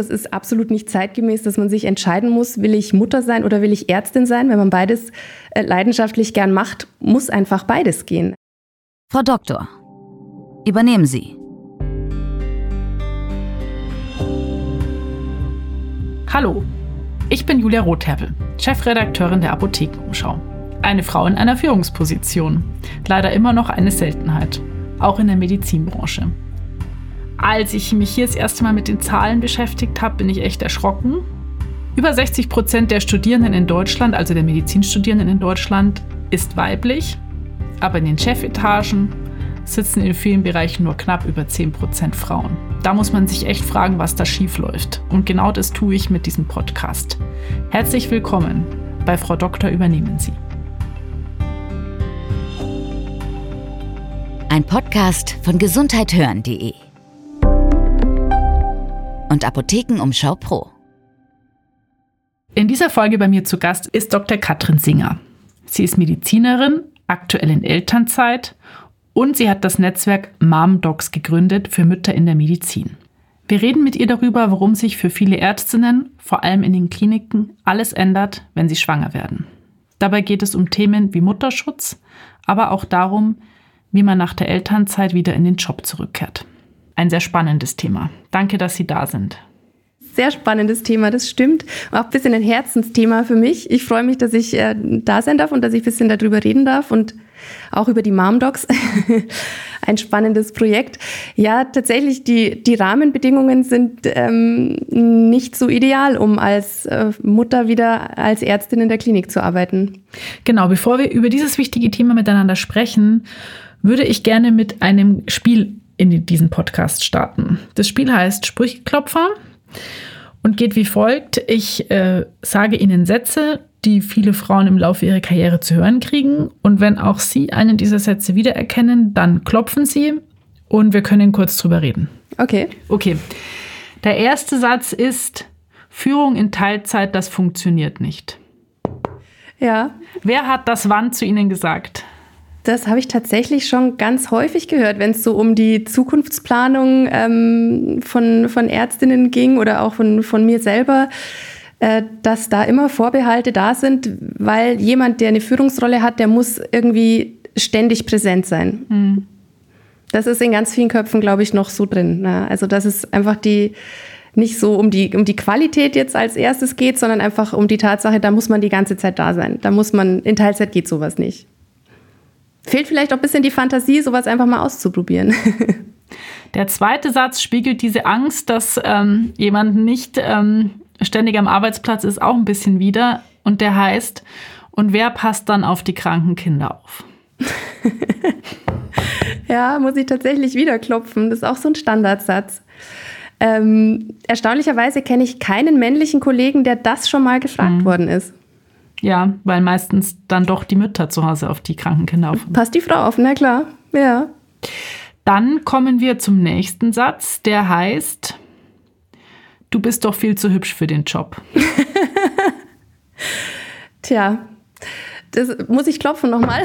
Es ist absolut nicht zeitgemäß, dass man sich entscheiden muss, will ich Mutter sein oder will ich Ärztin sein. Wenn man beides äh, leidenschaftlich gern macht, muss einfach beides gehen. Frau Doktor, übernehmen Sie. Hallo, ich bin Julia Rothherbel, Chefredakteurin der Apothekenumschau. Eine Frau in einer Führungsposition. Leider immer noch eine Seltenheit, auch in der Medizinbranche. Als ich mich hier das erste Mal mit den Zahlen beschäftigt habe, bin ich echt erschrocken. Über 60 Prozent der Studierenden in Deutschland, also der Medizinstudierenden in Deutschland, ist weiblich. Aber in den Chefetagen sitzen in vielen Bereichen nur knapp über 10 Prozent Frauen. Da muss man sich echt fragen, was da schief läuft. Und genau das tue ich mit diesem Podcast. Herzlich willkommen bei Frau Doktor übernehmen Sie. Ein Podcast von gesundheithören.de und Apothekenumschau Pro. In dieser Folge bei mir zu Gast ist Dr. Katrin Singer. Sie ist Medizinerin, aktuell in Elternzeit und sie hat das Netzwerk MomDocs gegründet für Mütter in der Medizin. Wir reden mit ihr darüber, warum sich für viele Ärztinnen, vor allem in den Kliniken, alles ändert, wenn sie schwanger werden. Dabei geht es um Themen wie Mutterschutz, aber auch darum, wie man nach der Elternzeit wieder in den Job zurückkehrt ein sehr spannendes Thema. Danke, dass Sie da sind. Sehr spannendes Thema, das stimmt. Auch ein bisschen ein Herzensthema für mich. Ich freue mich, dass ich äh, da sein darf und dass ich ein bisschen darüber reden darf und auch über die Mom Docs. ein spannendes Projekt. Ja, tatsächlich, die, die Rahmenbedingungen sind ähm, nicht so ideal, um als äh, Mutter wieder als Ärztin in der Klinik zu arbeiten. Genau, bevor wir über dieses wichtige Thema miteinander sprechen, würde ich gerne mit einem Spiel in diesen Podcast starten. Das Spiel heißt Sprücheklopfer und geht wie folgt. Ich äh, sage Ihnen Sätze, die viele Frauen im Laufe ihrer Karriere zu hören kriegen. Und wenn auch Sie einen dieser Sätze wiedererkennen, dann klopfen Sie und wir können kurz drüber reden. Okay. Okay. Der erste Satz ist, Führung in Teilzeit, das funktioniert nicht. Ja. Wer hat das wann zu Ihnen gesagt? Das habe ich tatsächlich schon ganz häufig gehört, wenn es so um die Zukunftsplanung ähm, von, von Ärztinnen ging oder auch von, von mir selber, äh, dass da immer Vorbehalte da sind, weil jemand, der eine Führungsrolle hat, der muss irgendwie ständig präsent sein. Mhm. Das ist in ganz vielen Köpfen, glaube ich, noch so drin. Ne? Also, dass es einfach die nicht so um die, um die Qualität jetzt als erstes geht, sondern einfach um die Tatsache, da muss man die ganze Zeit da sein. Da muss man, in Teilzeit geht sowas nicht. Fehlt vielleicht auch ein bisschen die Fantasie, sowas einfach mal auszuprobieren. Der zweite Satz spiegelt diese Angst, dass ähm, jemand nicht ähm, ständig am Arbeitsplatz ist, auch ein bisschen wider. Und der heißt, und wer passt dann auf die kranken Kinder auf? ja, muss ich tatsächlich wieder klopfen. Das ist auch so ein Standardsatz. Ähm, erstaunlicherweise kenne ich keinen männlichen Kollegen, der das schon mal gefragt mhm. worden ist. Ja, weil meistens dann doch die Mütter zu Hause auf die kranken Kinder aufpassen. Passt die Frau auf, na klar. Ja. Dann kommen wir zum nächsten Satz, der heißt, du bist doch viel zu hübsch für den Job. Tja, das muss ich klopfen nochmal.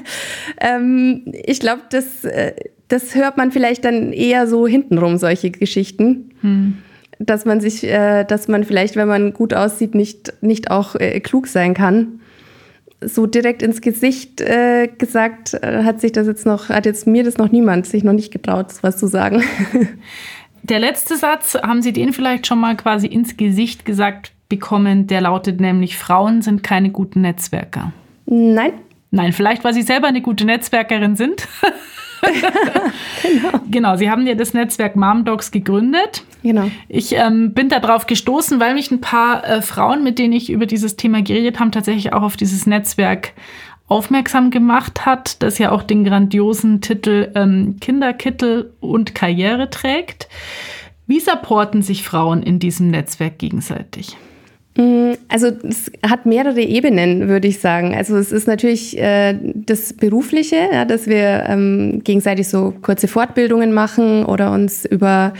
ähm, ich glaube, das, äh, das hört man vielleicht dann eher so hintenrum, solche Geschichten. Hm dass man sich, äh, dass man vielleicht, wenn man gut aussieht, nicht, nicht auch äh, klug sein kann. So direkt ins Gesicht äh, gesagt, äh, hat sich das jetzt noch, hat jetzt mir das noch niemand sich noch nicht getraut, was zu sagen. Der letzte Satz, haben Sie den vielleicht schon mal quasi ins Gesicht gesagt bekommen? Der lautet nämlich, Frauen sind keine guten Netzwerker. Nein. Nein, vielleicht, weil Sie selber eine gute Netzwerkerin sind. genau. genau, Sie haben ja das Netzwerk MomDocs gegründet. Genau. Ich ähm, bin darauf gestoßen, weil mich ein paar äh, Frauen, mit denen ich über dieses Thema geredet habe, tatsächlich auch auf dieses Netzwerk aufmerksam gemacht hat, das ja auch den grandiosen Titel ähm, Kinderkittel und Karriere trägt. Wie supporten sich Frauen in diesem Netzwerk gegenseitig? Mm, also es hat mehrere Ebenen, würde ich sagen. Also es ist natürlich äh, das Berufliche, ja, dass wir ähm, gegenseitig so kurze Fortbildungen machen oder uns über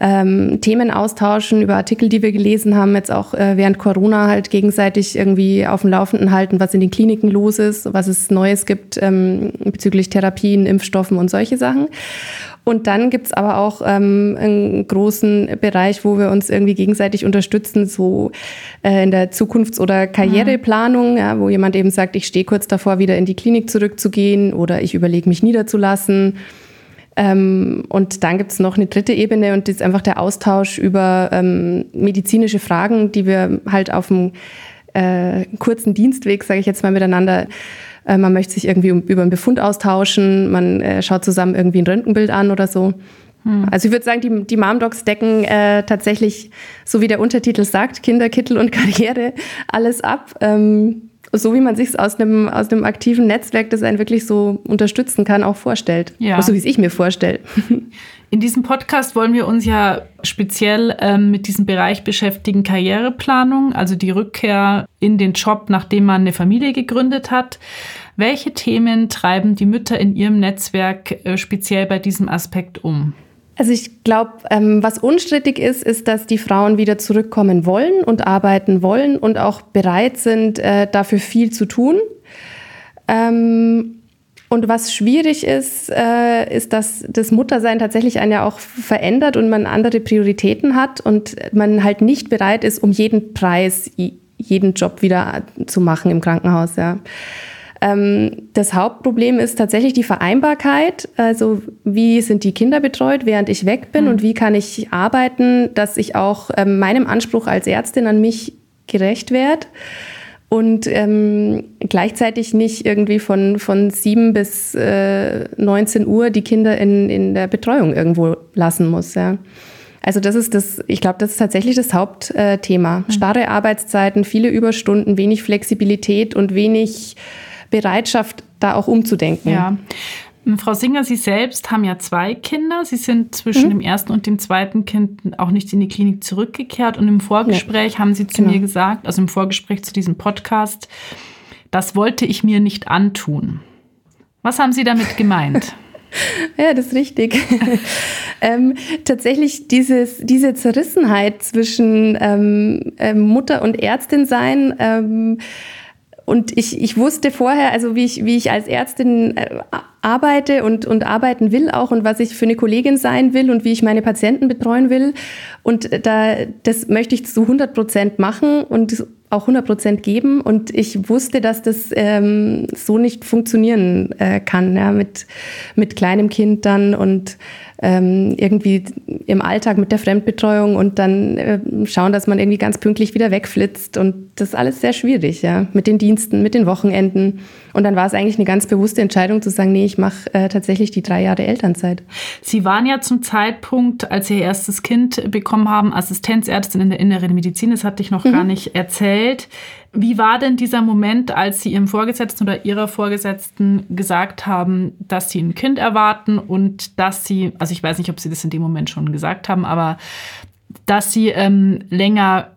ähm, Themen austauschen, über Artikel, die wir gelesen haben, jetzt auch äh, während Corona halt gegenseitig irgendwie auf dem Laufenden halten, was in den Kliniken los ist, was es Neues gibt ähm, bezüglich Therapien, Impfstoffen und solche Sachen. Und dann gibt es aber auch ähm, einen großen Bereich, wo wir uns irgendwie gegenseitig unterstützen, so äh, in der Zukunfts- oder Karriereplanung, ja, wo jemand eben sagt, ich stehe kurz davor, wieder in die Klinik zurückzugehen oder ich überlege mich niederzulassen. Ähm, und dann gibt es noch eine dritte Ebene und das ist einfach der Austausch über ähm, medizinische Fragen, die wir halt auf dem äh, kurzen Dienstweg, sage ich jetzt mal, miteinander äh, man möchte sich irgendwie über einen Befund austauschen, man äh, schaut zusammen irgendwie ein Röntgenbild an oder so. Hm. Also ich würde sagen, die, die Mom-Docs decken äh, tatsächlich, so wie der Untertitel sagt, Kinder, Kittel und Karriere, alles ab. Ähm, so wie man sich es aus einem, aus einem aktiven Netzwerk, das einen wirklich so unterstützen kann, auch vorstellt. Ja. So wie es ich mir vorstelle. In diesem Podcast wollen wir uns ja speziell ähm, mit diesem Bereich beschäftigen, Karriereplanung, also die Rückkehr in den Job, nachdem man eine Familie gegründet hat. Welche Themen treiben die Mütter in ihrem Netzwerk äh, speziell bei diesem Aspekt um? Also ich glaube, ähm, was unstrittig ist, ist, dass die Frauen wieder zurückkommen wollen und arbeiten wollen und auch bereit sind, äh, dafür viel zu tun. Ähm, und was schwierig ist, äh, ist, dass das Muttersein tatsächlich einen ja auch verändert und man andere Prioritäten hat und man halt nicht bereit ist, um jeden Preis jeden Job wieder zu machen im Krankenhaus. Ja. Ähm, das Hauptproblem ist tatsächlich die Vereinbarkeit. Also wie sind die Kinder betreut, während ich weg bin mhm. und wie kann ich arbeiten, dass ich auch ähm, meinem Anspruch als Ärztin an mich gerecht werde und ähm, gleichzeitig nicht irgendwie von, von 7 bis äh, 19 Uhr die Kinder in, in der Betreuung irgendwo lassen muss. Ja. Also das ist das, ich glaube, das ist tatsächlich das Hauptthema. Mhm. Starre Arbeitszeiten, viele Überstunden, wenig Flexibilität und wenig Bereitschaft, da auch umzudenken. Ja. Frau Singer, Sie selbst haben ja zwei Kinder. Sie sind zwischen mhm. dem ersten und dem zweiten Kind auch nicht in die Klinik zurückgekehrt. Und im Vorgespräch ja. haben Sie zu genau. mir gesagt, also im Vorgespräch zu diesem Podcast, das wollte ich mir nicht antun. Was haben Sie damit gemeint? ja, das ist richtig. ähm, tatsächlich dieses, diese Zerrissenheit zwischen ähm, äh, Mutter und Ärztin sein. Ähm, und ich, ich wusste vorher, also wie ich, wie ich als Ärztin äh, arbeite und, und arbeiten will auch und was ich für eine Kollegin sein will und wie ich meine Patienten betreuen will. Und da, das möchte ich zu 100 Prozent machen und auch 100 Prozent geben. Und ich wusste, dass das ähm, so nicht funktionieren äh, kann, ja, mit, mit kleinem Kind dann und ähm, irgendwie im Alltag mit der Fremdbetreuung und dann äh, schauen, dass man irgendwie ganz pünktlich wieder wegflitzt. Und das ist alles sehr schwierig, ja, mit den Diensten, mit den Wochenenden. Und dann war es eigentlich eine ganz bewusste Entscheidung zu sagen, nee, ich mache äh, tatsächlich die drei Jahre Elternzeit. Sie waren ja zum Zeitpunkt, als Sie Ihr erstes Kind bekommen haben, Assistenzärztin in der inneren Medizin. Das hatte ich noch mhm. gar nicht erzählt. Wie war denn dieser Moment, als Sie Ihrem Vorgesetzten oder Ihrer Vorgesetzten gesagt haben, dass Sie ein Kind erwarten und dass Sie, also ich weiß nicht, ob Sie das in dem Moment schon gesagt haben, aber dass Sie ähm, länger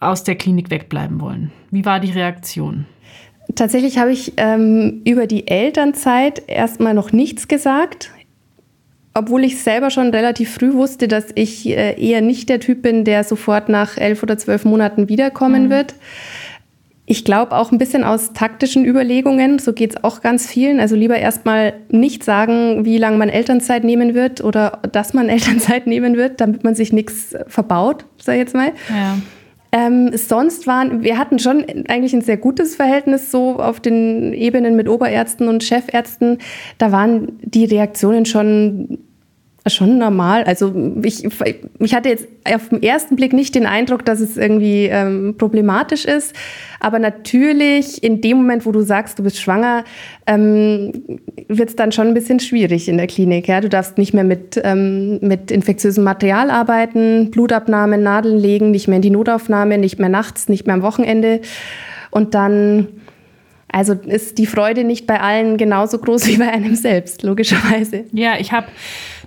aus der Klinik wegbleiben wollen? Wie war die Reaktion? Tatsächlich habe ich ähm, über die Elternzeit erstmal noch nichts gesagt, obwohl ich selber schon relativ früh wusste, dass ich äh, eher nicht der Typ bin, der sofort nach elf oder zwölf Monaten wiederkommen mhm. wird. Ich glaube auch ein bisschen aus taktischen Überlegungen, so geht es auch ganz vielen. Also lieber erstmal nicht sagen, wie lange man Elternzeit nehmen wird oder dass man Elternzeit nehmen wird, damit man sich nichts verbaut, sag ich jetzt mal. Ja. Ähm, sonst waren, wir hatten schon eigentlich ein sehr gutes Verhältnis so auf den Ebenen mit Oberärzten und Chefärzten. Da waren die Reaktionen schon schon normal. Also ich, ich hatte jetzt auf den ersten Blick nicht den Eindruck, dass es irgendwie ähm, problematisch ist. Aber natürlich in dem Moment, wo du sagst, du bist schwanger, ähm, wird es dann schon ein bisschen schwierig in der Klinik. Ja? Du darfst nicht mehr mit, ähm, mit infektiösem Material arbeiten, Blutabnahme, Nadeln legen, nicht mehr in die Notaufnahme, nicht mehr nachts, nicht mehr am Wochenende. Und dann also ist die Freude nicht bei allen genauso groß wie bei einem selbst, logischerweise. Ja, ich habe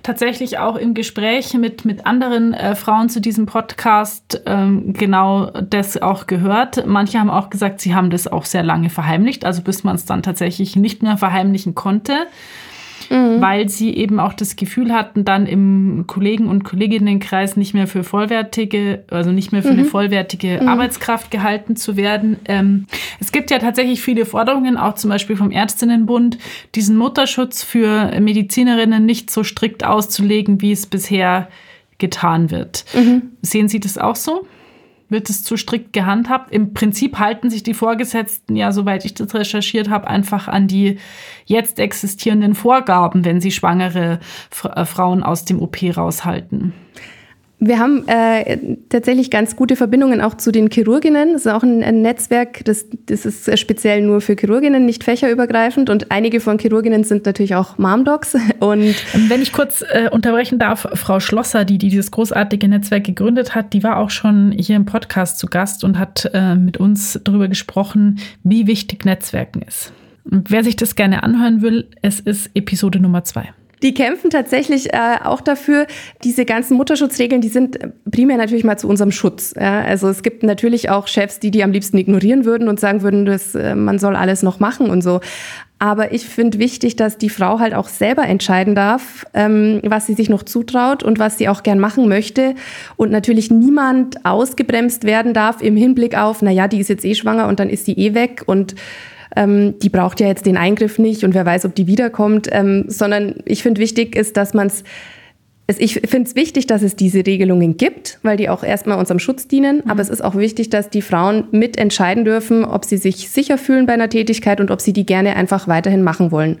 tatsächlich auch im Gespräch mit, mit anderen äh, Frauen zu diesem Podcast ähm, genau das auch gehört. Manche haben auch gesagt, sie haben das auch sehr lange verheimlicht, also bis man es dann tatsächlich nicht mehr verheimlichen konnte. Mhm. weil sie eben auch das Gefühl hatten, dann im Kollegen- und Kolleginnenkreis nicht mehr für vollwertige, also nicht mehr für mhm. eine vollwertige mhm. Arbeitskraft gehalten zu werden. Ähm, es gibt ja tatsächlich viele Forderungen, auch zum Beispiel vom Ärztinnenbund, diesen Mutterschutz für Medizinerinnen nicht so strikt auszulegen, wie es bisher getan wird. Mhm. Sehen Sie das auch so? Wird es zu strikt gehandhabt. Im Prinzip halten sich die Vorgesetzten ja, soweit ich das recherchiert habe, einfach an die jetzt existierenden Vorgaben, wenn sie schwangere äh, Frauen aus dem OP raushalten. Wir haben äh, tatsächlich ganz gute Verbindungen auch zu den Chirurginnen. Das ist auch ein, ein Netzwerk, das, das ist speziell nur für Chirurginnen, nicht fächerübergreifend. Und einige von Chirurginnen sind natürlich auch Momdocs. Und Wenn ich kurz äh, unterbrechen darf, Frau Schlosser, die, die dieses großartige Netzwerk gegründet hat, die war auch schon hier im Podcast zu Gast und hat äh, mit uns darüber gesprochen, wie wichtig Netzwerken ist. Und wer sich das gerne anhören will, es ist Episode Nummer zwei. Die kämpfen tatsächlich äh, auch dafür, diese ganzen Mutterschutzregeln, die sind primär natürlich mal zu unserem Schutz. Ja? Also es gibt natürlich auch Chefs, die die am liebsten ignorieren würden und sagen würden, dass, äh, man soll alles noch machen und so. Aber ich finde wichtig, dass die Frau halt auch selber entscheiden darf, ähm, was sie sich noch zutraut und was sie auch gern machen möchte. Und natürlich niemand ausgebremst werden darf im Hinblick auf, na ja, die ist jetzt eh schwanger und dann ist die eh weg und ähm, die braucht ja jetzt den Eingriff nicht und wer weiß, ob die wiederkommt, ähm, sondern ich finde wichtig ist, dass man es ich finde es wichtig, dass es diese Regelungen gibt, weil die auch erstmal unserem Schutz dienen. Aber es ist auch wichtig, dass die Frauen mitentscheiden dürfen, ob sie sich sicher fühlen bei einer Tätigkeit und ob sie die gerne einfach weiterhin machen wollen.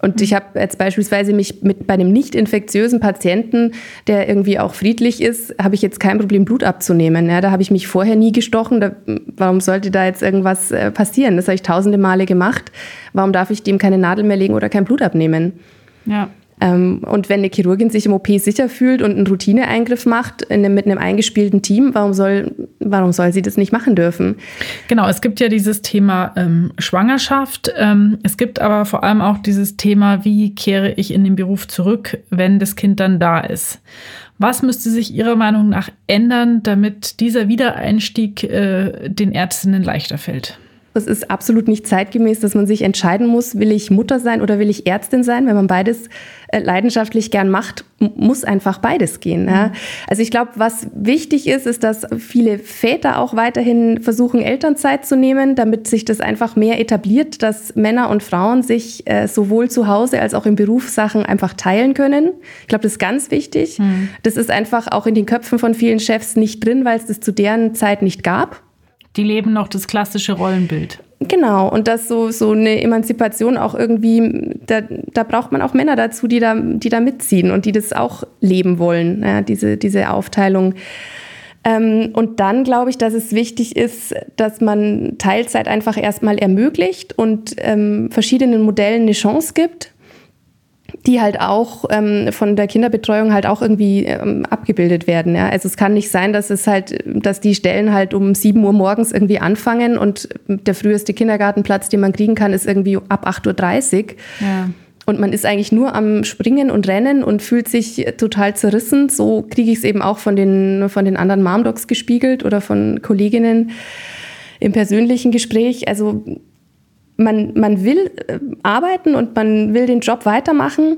Und ich habe jetzt beispielsweise mich mit bei einem nicht infektiösen Patienten, der irgendwie auch friedlich ist, habe ich jetzt kein Problem, Blut abzunehmen. Ja, da habe ich mich vorher nie gestochen. Da, warum sollte da jetzt irgendwas äh, passieren? Das habe ich tausende Male gemacht. Warum darf ich dem keine Nadel mehr legen oder kein Blut abnehmen? Ja. Ähm, und wenn eine Chirurgin sich im OP sicher fühlt und einen Routineeingriff macht einem, mit einem eingespielten Team, warum soll, warum soll sie das nicht machen dürfen? Genau, es gibt ja dieses Thema ähm, Schwangerschaft. Ähm, es gibt aber vor allem auch dieses Thema, wie kehre ich in den Beruf zurück, wenn das Kind dann da ist. Was müsste sich Ihrer Meinung nach ändern, damit dieser Wiedereinstieg äh, den Ärztinnen leichter fällt? Es ist absolut nicht zeitgemäß, dass man sich entscheiden muss, will ich Mutter sein oder will ich Ärztin sein. Wenn man beides äh, leidenschaftlich gern macht, muss einfach beides gehen. Ja. Also ich glaube, was wichtig ist, ist, dass viele Väter auch weiterhin versuchen, Elternzeit zu nehmen, damit sich das einfach mehr etabliert, dass Männer und Frauen sich äh, sowohl zu Hause als auch in Berufssachen einfach teilen können. Ich glaube, das ist ganz wichtig. Mhm. Das ist einfach auch in den Köpfen von vielen Chefs nicht drin, weil es das zu deren Zeit nicht gab. Die leben noch das klassische Rollenbild. Genau, und das so, so eine Emanzipation auch irgendwie, da, da braucht man auch Männer dazu, die da, die da mitziehen und die das auch leben wollen, ja, diese, diese Aufteilung. Ähm, und dann glaube ich, dass es wichtig ist, dass man Teilzeit einfach erstmal ermöglicht und ähm, verschiedenen Modellen eine Chance gibt die halt auch ähm, von der Kinderbetreuung halt auch irgendwie ähm, abgebildet werden. Ja? Also es kann nicht sein, dass es halt, dass die Stellen halt um 7 Uhr morgens irgendwie anfangen und der früheste Kindergartenplatz, den man kriegen kann, ist irgendwie ab 8.30 Uhr. Ja. Und man ist eigentlich nur am Springen und Rennen und fühlt sich total zerrissen. So kriege ich es eben auch von den, von den anderen Momdocs gespiegelt oder von Kolleginnen im persönlichen Gespräch. Also man, man will äh, arbeiten und man will den Job weitermachen,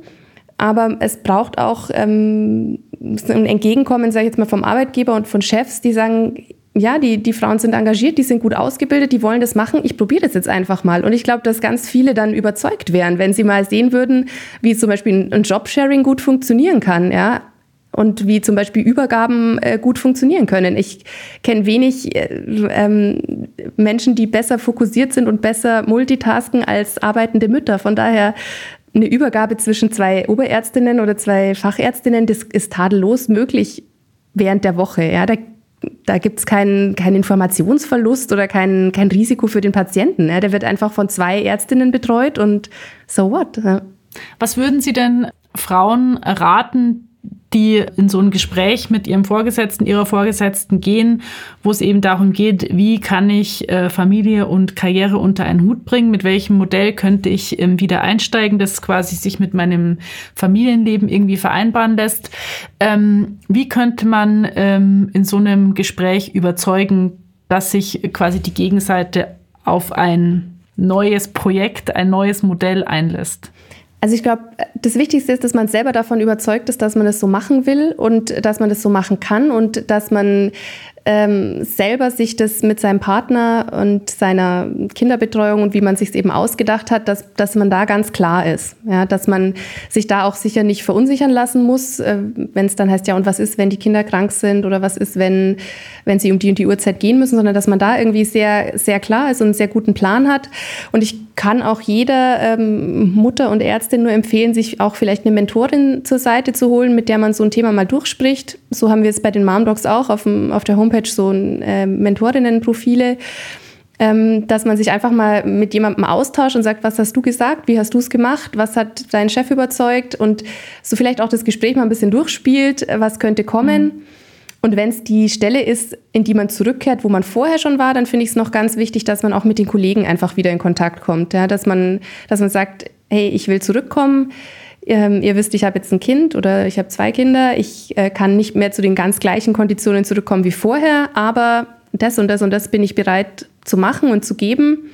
aber es braucht auch ähm, ein Entgegenkommen, sage ich jetzt mal, vom Arbeitgeber und von Chefs, die sagen, ja, die, die Frauen sind engagiert, die sind gut ausgebildet, die wollen das machen, ich probiere das jetzt einfach mal. Und ich glaube, dass ganz viele dann überzeugt wären, wenn sie mal sehen würden, wie zum Beispiel ein Jobsharing gut funktionieren kann. Ja? Und wie zum Beispiel Übergaben äh, gut funktionieren können. Ich kenne wenig äh, ähm, Menschen, die besser fokussiert sind und besser multitasken als arbeitende Mütter. Von daher eine Übergabe zwischen zwei Oberärztinnen oder zwei Fachärztinnen, das ist tadellos möglich während der Woche. Ja, da, da gibt es keinen kein Informationsverlust oder kein, kein Risiko für den Patienten. Ja. Der wird einfach von zwei Ärztinnen betreut und so what. Ja. Was würden Sie denn Frauen raten, die in so ein Gespräch mit ihrem Vorgesetzten, ihrer Vorgesetzten gehen, wo es eben darum geht, wie kann ich äh, Familie und Karriere unter einen Hut bringen, mit welchem Modell könnte ich ähm, wieder einsteigen, das quasi sich mit meinem Familienleben irgendwie vereinbaren lässt. Ähm, wie könnte man ähm, in so einem Gespräch überzeugen, dass sich quasi die Gegenseite auf ein neues Projekt, ein neues Modell einlässt? Also ich glaube, das Wichtigste ist, dass man selber davon überzeugt ist, dass man das so machen will und dass man das so machen kann und dass man ähm, selber sich das mit seinem Partner und seiner Kinderbetreuung und wie man sich es eben ausgedacht hat, dass, dass man da ganz klar ist. Ja, dass man sich da auch sicher nicht verunsichern lassen muss, äh, wenn es dann heißt, ja, und was ist, wenn die Kinder krank sind oder was ist, wenn, wenn sie um die und die Uhrzeit gehen müssen, sondern dass man da irgendwie sehr, sehr klar ist und einen sehr guten Plan hat. Und ich kann auch jeder ähm, Mutter und Ärztin nur empfehlen, sich auch vielleicht eine Mentorin zur Seite zu holen, mit der man so ein Thema mal durchspricht. So haben wir es bei den Mom Docs auch auf, dem, auf der Homepage Homepage so äh, Mentorinnenprofile, ähm, dass man sich einfach mal mit jemandem austauscht und sagt, was hast du gesagt, wie hast du es gemacht, was hat dein Chef überzeugt und so vielleicht auch das Gespräch mal ein bisschen durchspielt, was könnte kommen. Mhm. Und wenn es die Stelle ist, in die man zurückkehrt, wo man vorher schon war, dann finde ich es noch ganz wichtig, dass man auch mit den Kollegen einfach wieder in Kontakt kommt. Ja? Dass, man, dass man sagt, hey, ich will zurückkommen ähm, ihr wisst, ich habe jetzt ein Kind oder ich habe zwei Kinder, ich äh, kann nicht mehr zu den ganz gleichen Konditionen zurückkommen wie vorher, aber das und das und das bin ich bereit zu machen und zu geben.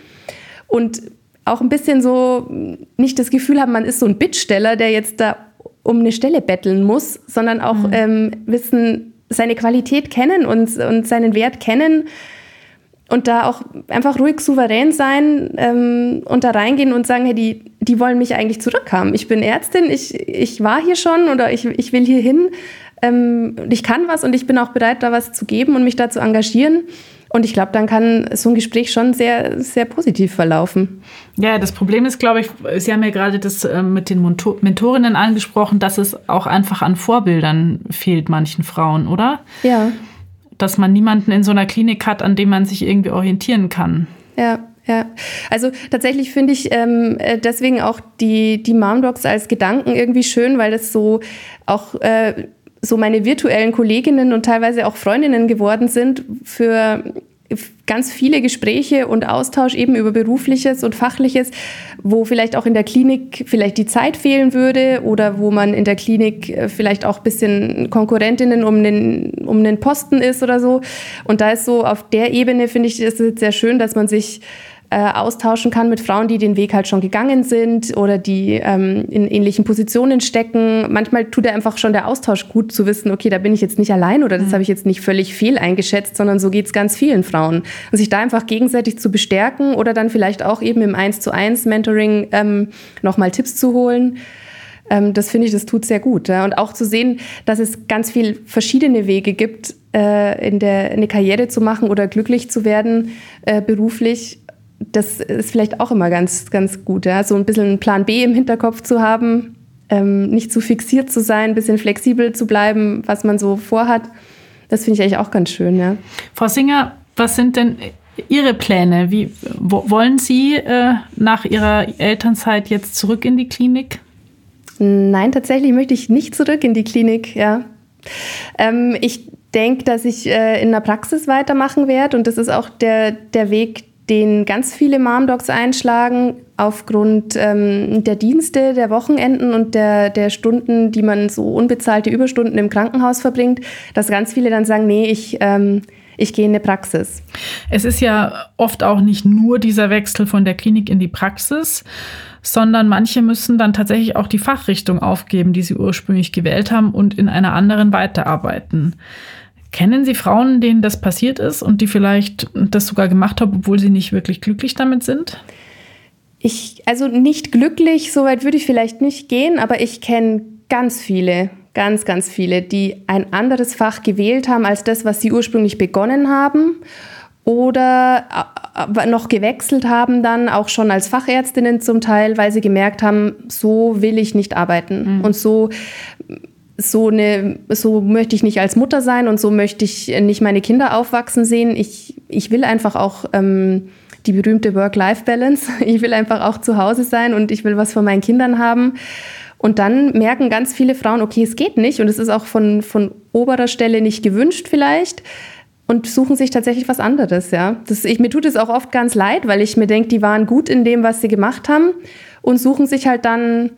Und auch ein bisschen so nicht das Gefühl haben, man ist so ein Bittsteller, der jetzt da um eine Stelle betteln muss, sondern auch mhm. ähm, wissen, seine Qualität kennen und, und seinen Wert kennen und da auch einfach ruhig souverän sein ähm, und da reingehen und sagen, hey, die, die wollen mich eigentlich zurückhaben. Ich bin Ärztin, ich, ich war hier schon oder ich, ich will hier hin. Ähm, ich kann was und ich bin auch bereit, da was zu geben und mich da zu engagieren. Und ich glaube, dann kann so ein Gespräch schon sehr, sehr positiv verlaufen. Ja, das Problem ist, glaube ich, Sie haben ja gerade das äh, mit den Mentorinnen angesprochen, dass es auch einfach an Vorbildern fehlt manchen Frauen, oder? Ja dass man niemanden in so einer Klinik hat, an dem man sich irgendwie orientieren kann. Ja, ja, also tatsächlich finde ich ähm, äh, deswegen auch die, die Mom Docs als Gedanken irgendwie schön, weil das so auch äh, so meine virtuellen Kolleginnen und teilweise auch Freundinnen geworden sind für ganz viele Gespräche und Austausch eben über berufliches und fachliches, wo vielleicht auch in der Klinik vielleicht die Zeit fehlen würde oder wo man in der Klinik äh, vielleicht auch ein bisschen Konkurrentinnen um den, um den Posten ist oder so. Und da ist so auf der Ebene, finde ich, ist es sehr schön, dass man sich äh, austauschen kann mit Frauen, die den Weg halt schon gegangen sind oder die ähm, in ähnlichen Positionen stecken. Manchmal tut er einfach schon der Austausch gut zu wissen, okay, da bin ich jetzt nicht allein oder das mhm. habe ich jetzt nicht völlig fehl eingeschätzt, sondern so geht es ganz vielen Frauen. Und sich da einfach gegenseitig zu bestärken oder dann vielleicht auch eben im 1 zu 1 Mentoring ähm, nochmal Tipps zu holen ähm, das finde ich, das tut sehr gut. Und auch zu sehen, dass es ganz viele verschiedene Wege gibt, äh, in der, eine Karriere zu machen oder glücklich zu werden äh, beruflich das ist vielleicht auch immer ganz, ganz gut, ja? so ein bisschen einen Plan B im Hinterkopf zu haben, ähm, nicht zu fixiert zu sein, ein bisschen flexibel zu bleiben, was man so vorhat. Das finde ich eigentlich auch ganz schön. Ja. Frau Singer, was sind denn Ihre Pläne? Wie wo, wollen Sie äh, nach Ihrer Elternzeit jetzt zurück in die Klinik? Nein, tatsächlich möchte ich nicht zurück in die Klinik. Ja. Ähm, ich denke, dass ich äh, in der Praxis weitermachen werde und das ist auch der, der Weg, den ganz viele Mom-Docs einschlagen aufgrund ähm, der Dienste, der Wochenenden und der, der Stunden, die man so unbezahlte Überstunden im Krankenhaus verbringt, dass ganz viele dann sagen, nee, ich, ähm, ich gehe in eine Praxis. Es ist ja oft auch nicht nur dieser Wechsel von der Klinik in die Praxis, sondern manche müssen dann tatsächlich auch die Fachrichtung aufgeben, die sie ursprünglich gewählt haben und in einer anderen weiterarbeiten. Kennen Sie Frauen, denen das passiert ist und die vielleicht das sogar gemacht haben, obwohl sie nicht wirklich glücklich damit sind? Ich, also nicht glücklich, so weit würde ich vielleicht nicht gehen, aber ich kenne ganz viele, ganz, ganz viele, die ein anderes Fach gewählt haben als das, was sie ursprünglich begonnen haben oder äh, noch gewechselt haben dann auch schon als Fachärztinnen zum Teil, weil sie gemerkt haben, so will ich nicht arbeiten mhm. und so so eine, so möchte ich nicht als Mutter sein und so möchte ich nicht meine Kinder aufwachsen sehen. Ich, ich will einfach auch ähm, die berühmte Work-Life-Balance. Ich will einfach auch zu Hause sein und ich will was von meinen Kindern haben. Und dann merken ganz viele Frauen, okay, es geht nicht und es ist auch von, von oberer Stelle nicht gewünscht vielleicht und suchen sich tatsächlich was anderes, ja. Das, ich, mir tut es auch oft ganz leid, weil ich mir denke, die waren gut in dem, was sie gemacht haben und suchen sich halt dann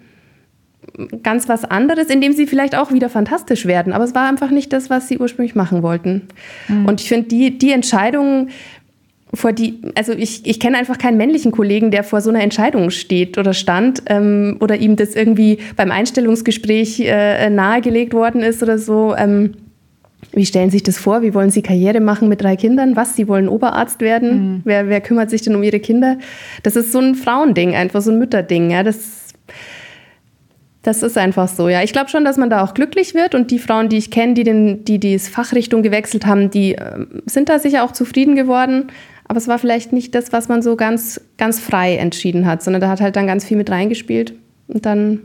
ganz was anderes, in dem sie vielleicht auch wieder fantastisch werden. Aber es war einfach nicht das, was sie ursprünglich machen wollten. Mhm. Und ich finde, die, die Entscheidung vor die, also ich, ich kenne einfach keinen männlichen Kollegen, der vor so einer Entscheidung steht oder stand ähm, oder ihm das irgendwie beim Einstellungsgespräch äh, nahegelegt worden ist oder so. Ähm, wie stellen Sie sich das vor? Wie wollen Sie Karriere machen mit drei Kindern? Was? Sie wollen Oberarzt werden? Mhm. Wer, wer kümmert sich denn um Ihre Kinder? Das ist so ein Frauending, einfach so ein Mütterding. Ja, das, das ist einfach so. Ja, ich glaube schon, dass man da auch glücklich wird. Und die Frauen, die ich kenne, die, den, die die Fachrichtung gewechselt haben, die äh, sind da sicher auch zufrieden geworden. Aber es war vielleicht nicht das, was man so ganz, ganz frei entschieden hat, sondern da hat halt dann ganz viel mit reingespielt. Und dann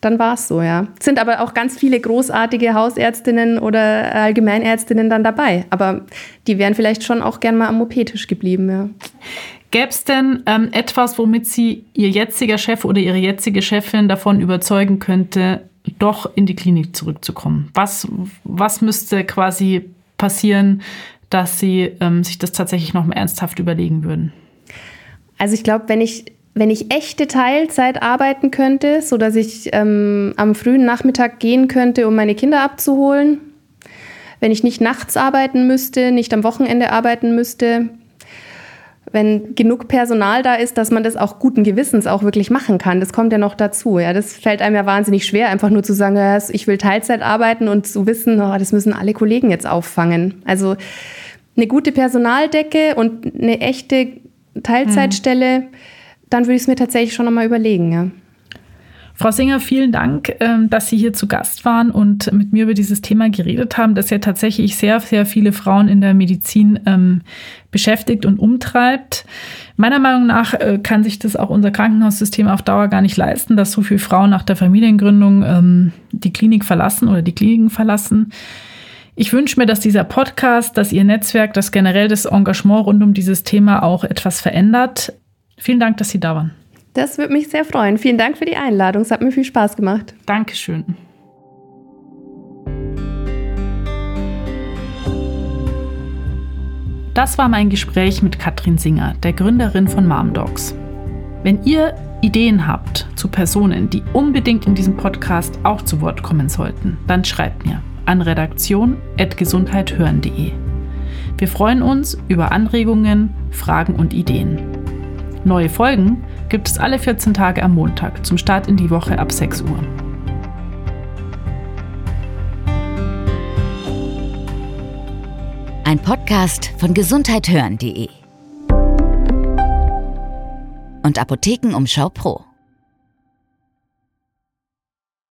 dann war es so, ja. Es sind aber auch ganz viele großartige Hausärztinnen oder Allgemeinärztinnen dann dabei. Aber die wären vielleicht schon auch gern mal am OP-Tisch geblieben, ja. Gäbe es denn ähm, etwas, womit Sie Ihr jetziger Chef oder Ihre jetzige Chefin davon überzeugen könnte, doch in die Klinik zurückzukommen? Was, was müsste quasi passieren, dass Sie ähm, sich das tatsächlich noch mal ernsthaft überlegen würden? Also ich glaube, wenn ich wenn ich echte Teilzeit arbeiten könnte, so dass ich ähm, am frühen Nachmittag gehen könnte, um meine Kinder abzuholen, wenn ich nicht nachts arbeiten müsste, nicht am Wochenende arbeiten müsste, wenn genug Personal da ist, dass man das auch guten Gewissens auch wirklich machen kann. Das kommt ja noch dazu. Ja, das fällt einem ja wahnsinnig schwer, einfach nur zu sagen, ja, ich will Teilzeit arbeiten und zu wissen, oh, das müssen alle Kollegen jetzt auffangen. Also eine gute Personaldecke und eine echte Teilzeitstelle. Mhm dann würde ich es mir tatsächlich schon nochmal überlegen, ja. Frau Singer, vielen Dank, ähm, dass Sie hier zu Gast waren und mit mir über dieses Thema geredet haben, das ja tatsächlich sehr, sehr viele Frauen in der Medizin ähm, beschäftigt und umtreibt. Meiner Meinung nach äh, kann sich das auch unser Krankenhaussystem auf Dauer gar nicht leisten, dass so viele Frauen nach der Familiengründung ähm, die Klinik verlassen oder die Kliniken verlassen. Ich wünsche mir, dass dieser Podcast, dass Ihr Netzwerk, dass generell das Engagement rund um dieses Thema auch etwas verändert. Vielen Dank, dass Sie da waren. Das würde mich sehr freuen. Vielen Dank für die Einladung. Es hat mir viel Spaß gemacht. Dankeschön. Das war mein Gespräch mit Katrin Singer, der Gründerin von Mom Dogs. Wenn ihr Ideen habt zu Personen, die unbedingt in diesem Podcast auch zu Wort kommen sollten, dann schreibt mir an redaktion.gesundheithören.de. Wir freuen uns über Anregungen, Fragen und Ideen. Neue Folgen gibt es alle 14 Tage am Montag zum Start in die Woche ab 6 Uhr. Ein Podcast von gesundheithören.de und Apothekenumschau Pro.